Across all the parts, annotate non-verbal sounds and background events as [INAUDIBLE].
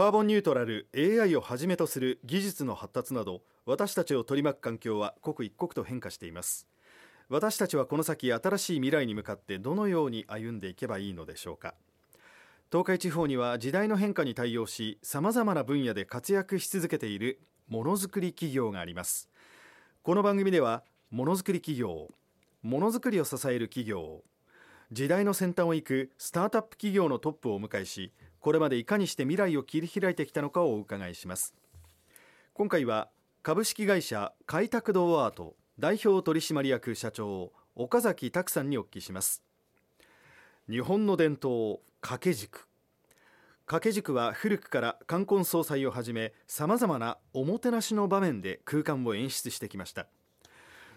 カーボンニュートラル AI をはじめとする技術の発達など私たちを取り巻く環境は刻一刻と変化しています。私たちはこの先新しい未来に向かってどのように歩んでいけばいいのでしょうか。東海地方には時代の変化に対応しさまざまな分野で活躍し続けているものづくり企業があります。この番組ではものづくり企業ものづくりを支える企業時代の先端を行くスタートアップ企業のトップをお迎えしこれまでいかにして未来を切り開いてきたのかをお伺いします。今回は株式会社開拓堂アート代表取締役社長岡崎拓さんにお聞きします。日本の伝統掛け軸。掛け軸は古くから冠婚葬祭をはじめさまざまなおもてなしの場面で空間を演出してきました。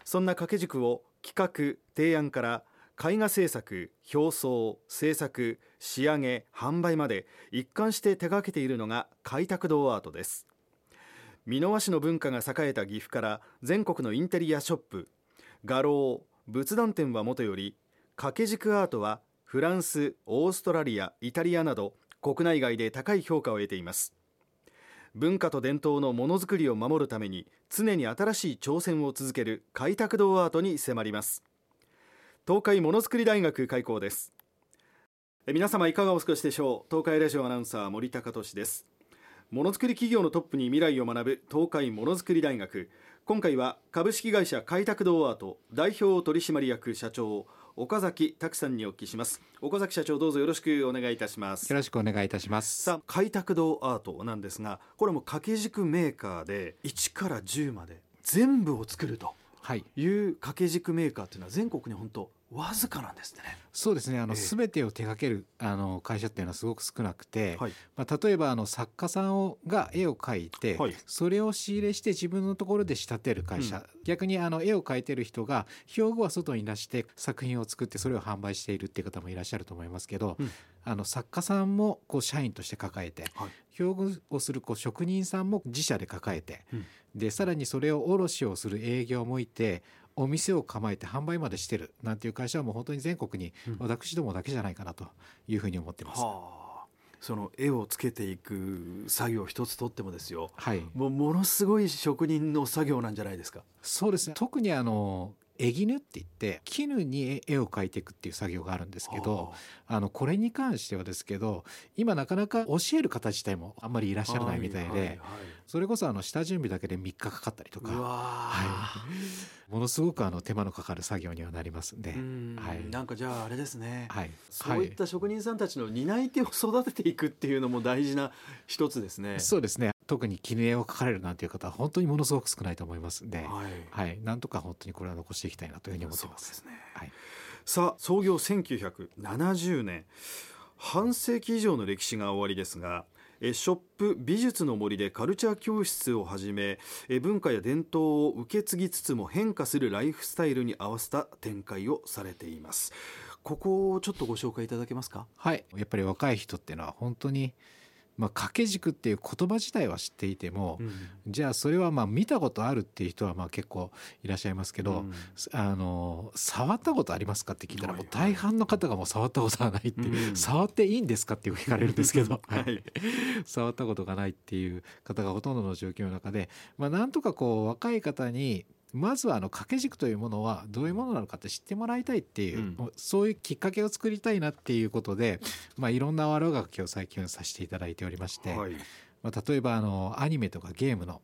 そんな掛け軸を企画提案から絵画制作表層制作仕上げ販売まで一貫して手掛けているのが開拓堂アートです。美濃和紙の文化が栄えた岐阜から全国のインテリアショップ画廊仏壇店はもとより掛け軸アートはフランスオーストラリアイタリアなど国内外で高い評価を得ています。文化と伝統のものづくりを守るために常に新しい挑戦を続ける開拓堂アートに迫ります。東海ものづくり大学開校です。皆様いかがお過ごしでしょう？東海ラジオアナウンサー森高俊です。ものづくり企業のトップに未来を学ぶ東海ものづくり大学。今回は株式会社開拓堂アート代表取締役社長岡崎拓さんにお聞きします。岡崎社長どうぞよろしくお願いいたします。よろしくお願いいたします。さあ開拓堂アートなんですがこれも掛け軸メーカーで1から10まで全部を作るとい。う掛け軸メーカーというのは全国に本当わずかなんですね。そうですね。あのすべ、えてを手掛けるあの会社っていうのはすごく少なくて、はい、まあ例えばあの作家さんをが絵を描いて、はい、それを仕入れして自分のところで仕立てる会社。うん、逆にあの絵を描いてる人が標語は外に出して作品を作ってそれを販売しているっていう方もいらっしゃると思いますけど、うん、あの作家さんもこう社員として抱えて、はい、標語をするこう職人さんも自社で抱えて、うん、でさらにそれを卸をする営業もいて。お店を構えて販売までしてるなんていう会社はもう本当に全国に私どもだけじゃないかなというふうに思ってます。うんはあ。その絵をつけていく作業一つとってもですよ、はい、もうものすごい職人の作業なんじゃないですか。そうですね。特にあの絵絹って言って絹に絵を描いていくっていう作業があるんですけどあ。のこれに関してはですけど今なかなか教える方自体もあんまりいらっしゃらないみたいで、はいはい。はい、それこそあの下準備だけで3日かかったりとか、はい、ものすごくあの手間のかかる作業にはなりますんではい、なんかじゃああれですね、はい、そういった職人さんたちの担い手を育てていくっていうのも大事な一つですね。そうですね特に記念を書かれるなんていう方は本当にものすごく少ないと思いますんで、はい、はい、なんとか本当にこれは残していきたいなというふうに思ってます。ですね、はい、さあ創業1970年。半世紀以上の歴史が終わりですがショップ美術の森でカルチャー教室をはじめ文化や伝統を受け継ぎつつも変化するライフスタイルに合わせた展開をされています。ここをちょっとご紹介いただけますか？はい。やっぱり若い人っていうのは本当にまあ、掛け軸っていう言葉自体は知っていても、うん、じゃあそれはまあ見たことあるっていう人はまあ結構いらっしゃいますけど、うん、あの触ったことあり方って聞いたらもう大半の方がもう触ったことはないって、うん、触っていいんですかって聞かれるんですけど、はい、触ったことがないっていう方がほとんどの状況の中で、まあ、なんとかこう若い方にまずはあの掛け軸というものはどういうものなのかって知ってもらいたいっていう、うん、そういうきっかけを作りたいなっていうことで、まあ、いろんな悪がきを最近させていただいておりまして、はい、まあ、例えばあのアニメとかゲームの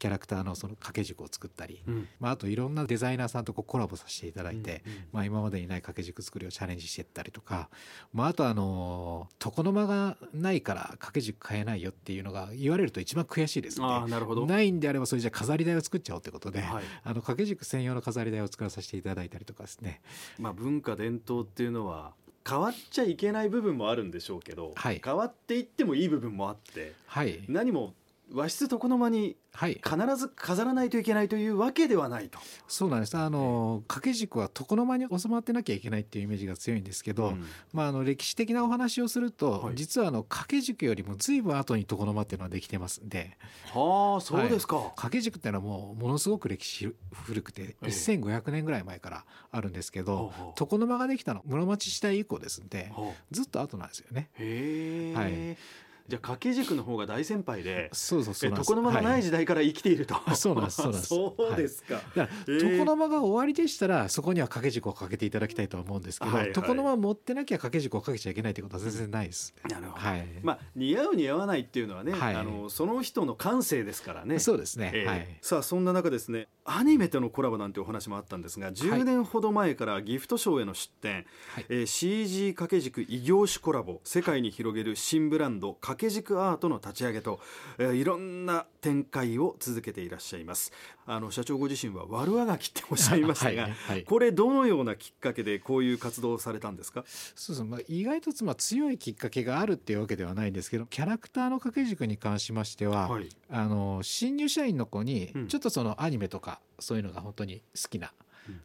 キャラクターのその掛け軸を作ったり、まあ、あといろんなデザイナーさんとこうコラボさせていただいて、まあ、今までにない掛け軸作りをチャレンジしていったりとか、まあ、あとあの床の間がないから掛け軸買えないよっていうのが言われると一番悔しいですのでなるほど。ないんであればそれじゃ飾り台を作っちゃおうってことで、はい、あの掛け軸専用の飾り台を作らさせていただいたりとかですね。まあ、文化伝統っていうのは変わっちゃいけない部分もあるんでしょうけど、はい、変わっていってもいい部分もあって、はい、何も和室床の間に必ず飾らないといけないというわけではないと、はい、そうなんです。あの掛け軸は床の間に収まってなきゃいけないっていうイメージが強いんですけど、うん、まあ、あの歴史的なお話をすると、はい、実はあの掛け軸よりも随分後に床の間っていうのはできてますんで。はあそうですか、はい、掛け軸っていうのはもうものすごく歴史古くて1500年ぐらい前からあるんですけど、床の間ができたの室町時代以降ですんでずっと後なんですよね。へはいじゃあ掛け軸の方が大先輩でそうそうそうえ床の間がない時代から生きていると、はい。そうなんですそうなんです。そうですか、だからえ。ー床の間が終わりでしたらそこには掛け軸をかけていただきたいとは思うんですけど、はいはい。床の間持ってなきゃ掛け軸をかけちゃいけないってことは全然ないです。なるほど、はい、まあ似合う似合わないっていうのはね、はい。あのその人の感性ですからね。そうですね、ええ。はい。さあそんな中ですねアニメとのコラボなんてお話もあったんですが10年ほど前からギフトショーへの出展、はい。えー CG 掛け軸異業種コラボ世界に広げる新ブランド掛け軸アートの立ち上げと、えーいろんな展開を続けていらっしゃいます。あの社長ご自身は悪あがきっておっしゃいましたが、[LAUGHS] はいはい。これどのようなきっかけでこういう活動をされたんですか？そうそう、まあ、意外とまあ強いきっかけがあるっていうわけではないんですけどキャラクターの掛け軸に関しましては、はい。あの新入社員の子にうん。ちょっとそのアニメとかそういうのが本当に好きな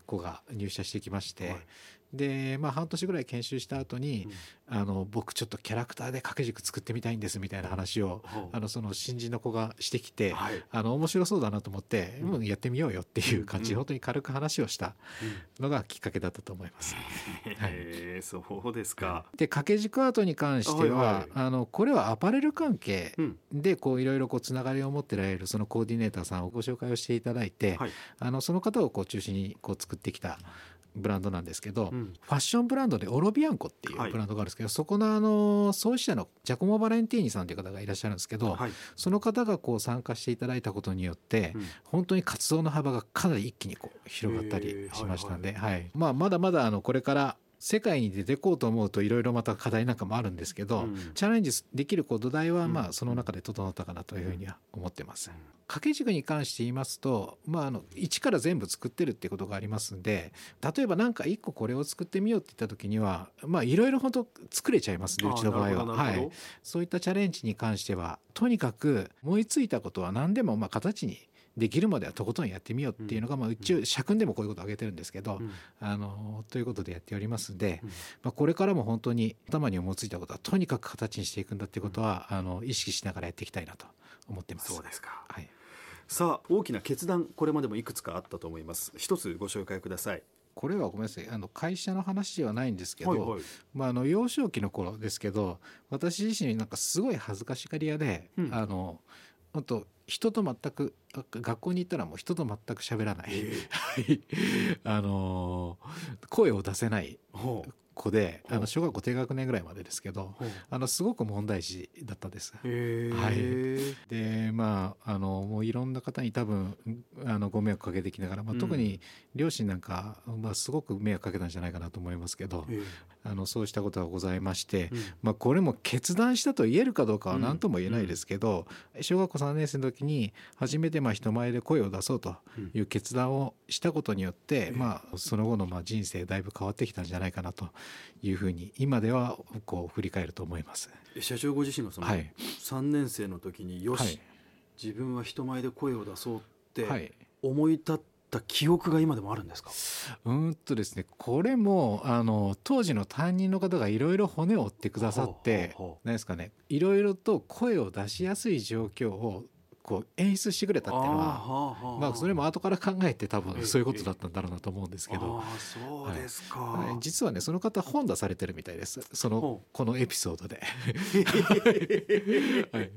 子が入社してきまして、はいで、まあ、半年ぐらい研修した後に、あの僕ちょっとキャラクターで掛け軸作ってみたいんですみたいな話を、あのその新人の子がしてきて、はい。あの面白そうだなと思って、うん。うんやってみようよっていう感じで、うん。本当に軽く話をしたのがきっかけだったと思います。[LAUGHS] へーそうですか、で掛け軸アートに関しては、はいはい。あのこれはアパレル関係うん。でこういろいろこうつながりを持ってられるそのコーディネーターさんをご紹介をしていただいて、はい。あのその方をこう中心にこう作ってきたブランドなんですけど、うん。ファッションブランドでオロビアンコっていうはい。ブランドがあるんですけど、そこのあの創始者のジャコモ・バレンティーニさんという方がいらっしゃるんですけど、はい。その方がこう参加していただいたことによって、うん。本当に活動の幅がかなり一気にこう広がったりしましたんで、はい。まあ、まだまだあのこれから世界に出てこうと思うといろいろまた課題なんかもあるんですけど、うん。チャレンジできるこう土台はまうん。あその中で整ったかなというふうには思ってます。掛け軸に関して言いますと、まあ、あの一から全部作ってるってことがありますんで例えば何か一個これを作ってみようって言った時にはまあいろいろ本当作れちゃいますねうちの場合は。はい、そういったチャレンジに関してはとにかく思いついたことは何でもまあ形にできるまではとことんやってみようっていうのが、まあ、うち社訓でもこういうことを挙げてるんですけど、うん。あのということでやっておりますんで、うん。まあ、これからも本当に頭に思いついたことはとにかく形にしていくんだっていうことは、あの意識しながらやっていきたいなと思ってます。そうですか。はい。さあ大きな決断これまでもいくつかあったと思います。一つご紹介ください。これはごめんなさい。あの会社の話ではないんですけど、はいはい。まあ、あの幼少期の頃ですけど私自身なんかすごい恥ずかしがり屋で、うん。あのあと人と全くが学校に行ったらもう人と全く喋らない、えはい。あの声を出せないほう子であの小学校低学年ぐらいまでですけどあのすごく問題児だったです。はい。でまああのもういろんな方に多分あのご迷惑かけてきながら、まあ、特に両親なんか、まあ、すごく迷惑かけたんじゃないかなと思いますけど、あのそうしたことがございまして、うん。まあ、これも決断したと言えるかどうかは何とも言えないですけど、小学校3年生の時に初めてまあ人前で声を出そうという決断をしたことによって、うんまあ、その後のまあ人生だいぶ変わってきたんじゃないかなというふうに今ではこう振り返ると思います。社長ご自身がそのはい。3年生の時によし、はい。自分は人前で声を出そうってはい。思い立った記憶が今でもあるんですか、うーんとですねこれもあの当時の担任の方がいろいろ骨を折ってくださって何ですかねいろいろと声を出しやすい状況をこう演出してくれたっていうのはまあそれも後から考えて多ええ分そういうことだったんだろうなと思うんですけど、そうですか、はい。実はねその方本出されてるみたいです。そのほこのエピソードで、[LAUGHS] はい、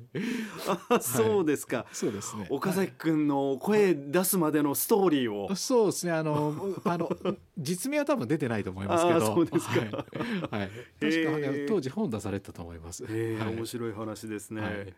あ [LAUGHS] そうですか、そうですね。岡崎君の声出すまでのストーリーを、そうですね。あの [LAUGHS] あの実名は多分出てないと思いますけど。そうですか。はい、はい、確か、ね当時本出されてたと思います、えーはい。面白い話ですね、はい。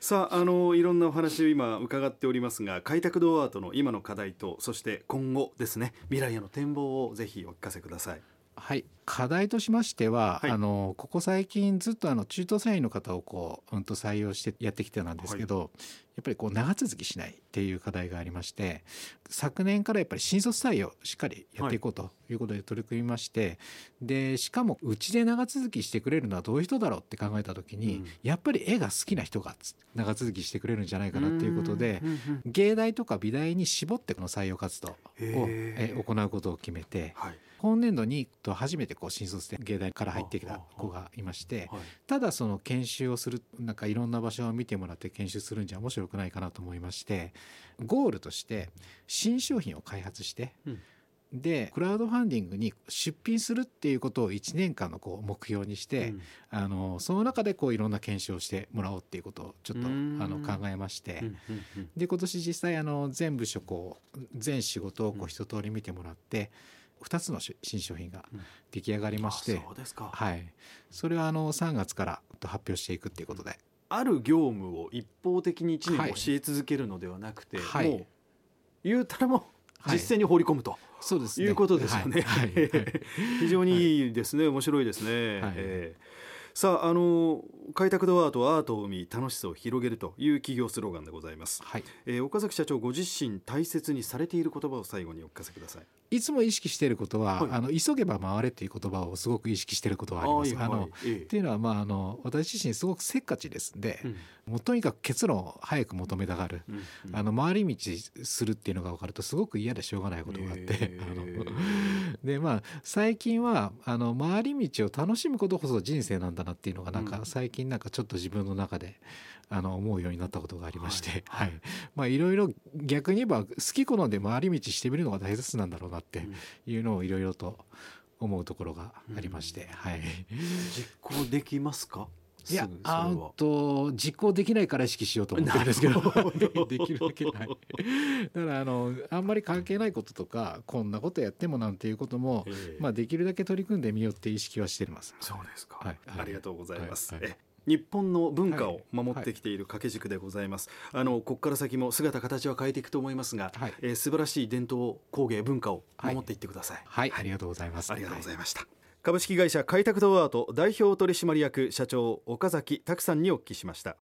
さああのいろんなお話を今伺っておりますが開拓ドアートの今の課題とそして今後ですね未来への展望をぜひお聞かせください。はい、課題としましては、はい。あのここ最近ずっとあの中途採用の方をこう、うん、と採用してやってきてなんですけど、やっぱりこう長続きしないっていう課題がありまして昨年からやっぱり新卒採用しっかりやっていこうとい。うことで取り組みまして、でしかもうちで長続きしてくれるのはどういう人だろうって考えた時に、うん。やっぱり絵が好きな人が長続きしてくれるんじゃないかなっていうことでうんうんうん芸大とか美大に絞ってこの採用活動を行うことを決めて。はい今年度に初めてこう新卒で芸大から入ってきた子がいましてただその研修をするなんかいろんな場所を見てもらって研修するんじゃ面白くないかなと思いましてゴールとして新商品を開発してでクラウドファンディングに出品するっていうことを1年間のこう目標にして、あのその中でこういろんな研修をしてもらおうっていうことをちょっとあの考えまして、で今年実際あの全部所こ全仕事をこう一通り見てもらって、2つのし新商品がうん。出来上がりまして、あそうですか、はい、それはあの3月から発表していくっていうことで、ある業務を一方的に1はい。年教え続けるのではなくて、はい。もう言うたらもうはい。実践に放り込むと、そうですね。いうことですよね。はい。はい。[LAUGHS] はい。非常にいいですね、面白いですね。はい。えーさああの開拓ドアートはアートを生み楽しさを広げるという企業スローガンでございます、はい、えー岡崎社長ご自身大切にされている言葉を最後にお聞かせくださいいつも意識していることは、はい。あの急げば回れっていう言葉をすごく意識していることはあります。はいはい。あのええ。っていうのは、まあ、あの私自身すごくせっかちです。ん。で、うんもうとにかく結論を早く求めたがる、うんうん。あの回り道するっていうのが分かるとすごく嫌でしょうがないことがあって、えあのー [LAUGHS] でまあ最近はあの回り道を楽しむことこそ人生なんだなっていうのがなんかうん。最近なんかちょっと自分の中であの思うようになったことがありまして、ははいい。まあいろいろ逆に言えば好き好んで回り道してみるのが大切なんだろうなっていうのをいろいろと思うところがありまして、はい。実行できますか？いやあと実行できないから意識しようと思ってるんですけど [LAUGHS] できるだけない。だからあのあんまり関係ないこととかこんなことやってもなんていうことも、ええ。まあ、できるだけ取り組んでみようって意識はしてます。そうですか、はい。はい。ありがとうございます、はい。はい。え日本の文化を守ってきている掛け軸でございます、あのここから先も姿形は変えていくと思いますが、はい。えー素晴らしい伝統工芸文化を守っていってください、はい、ありがとうございます。ありがとうございました、株式会社開拓ドアート代表取締役社長岡崎拓さんにお聞きしました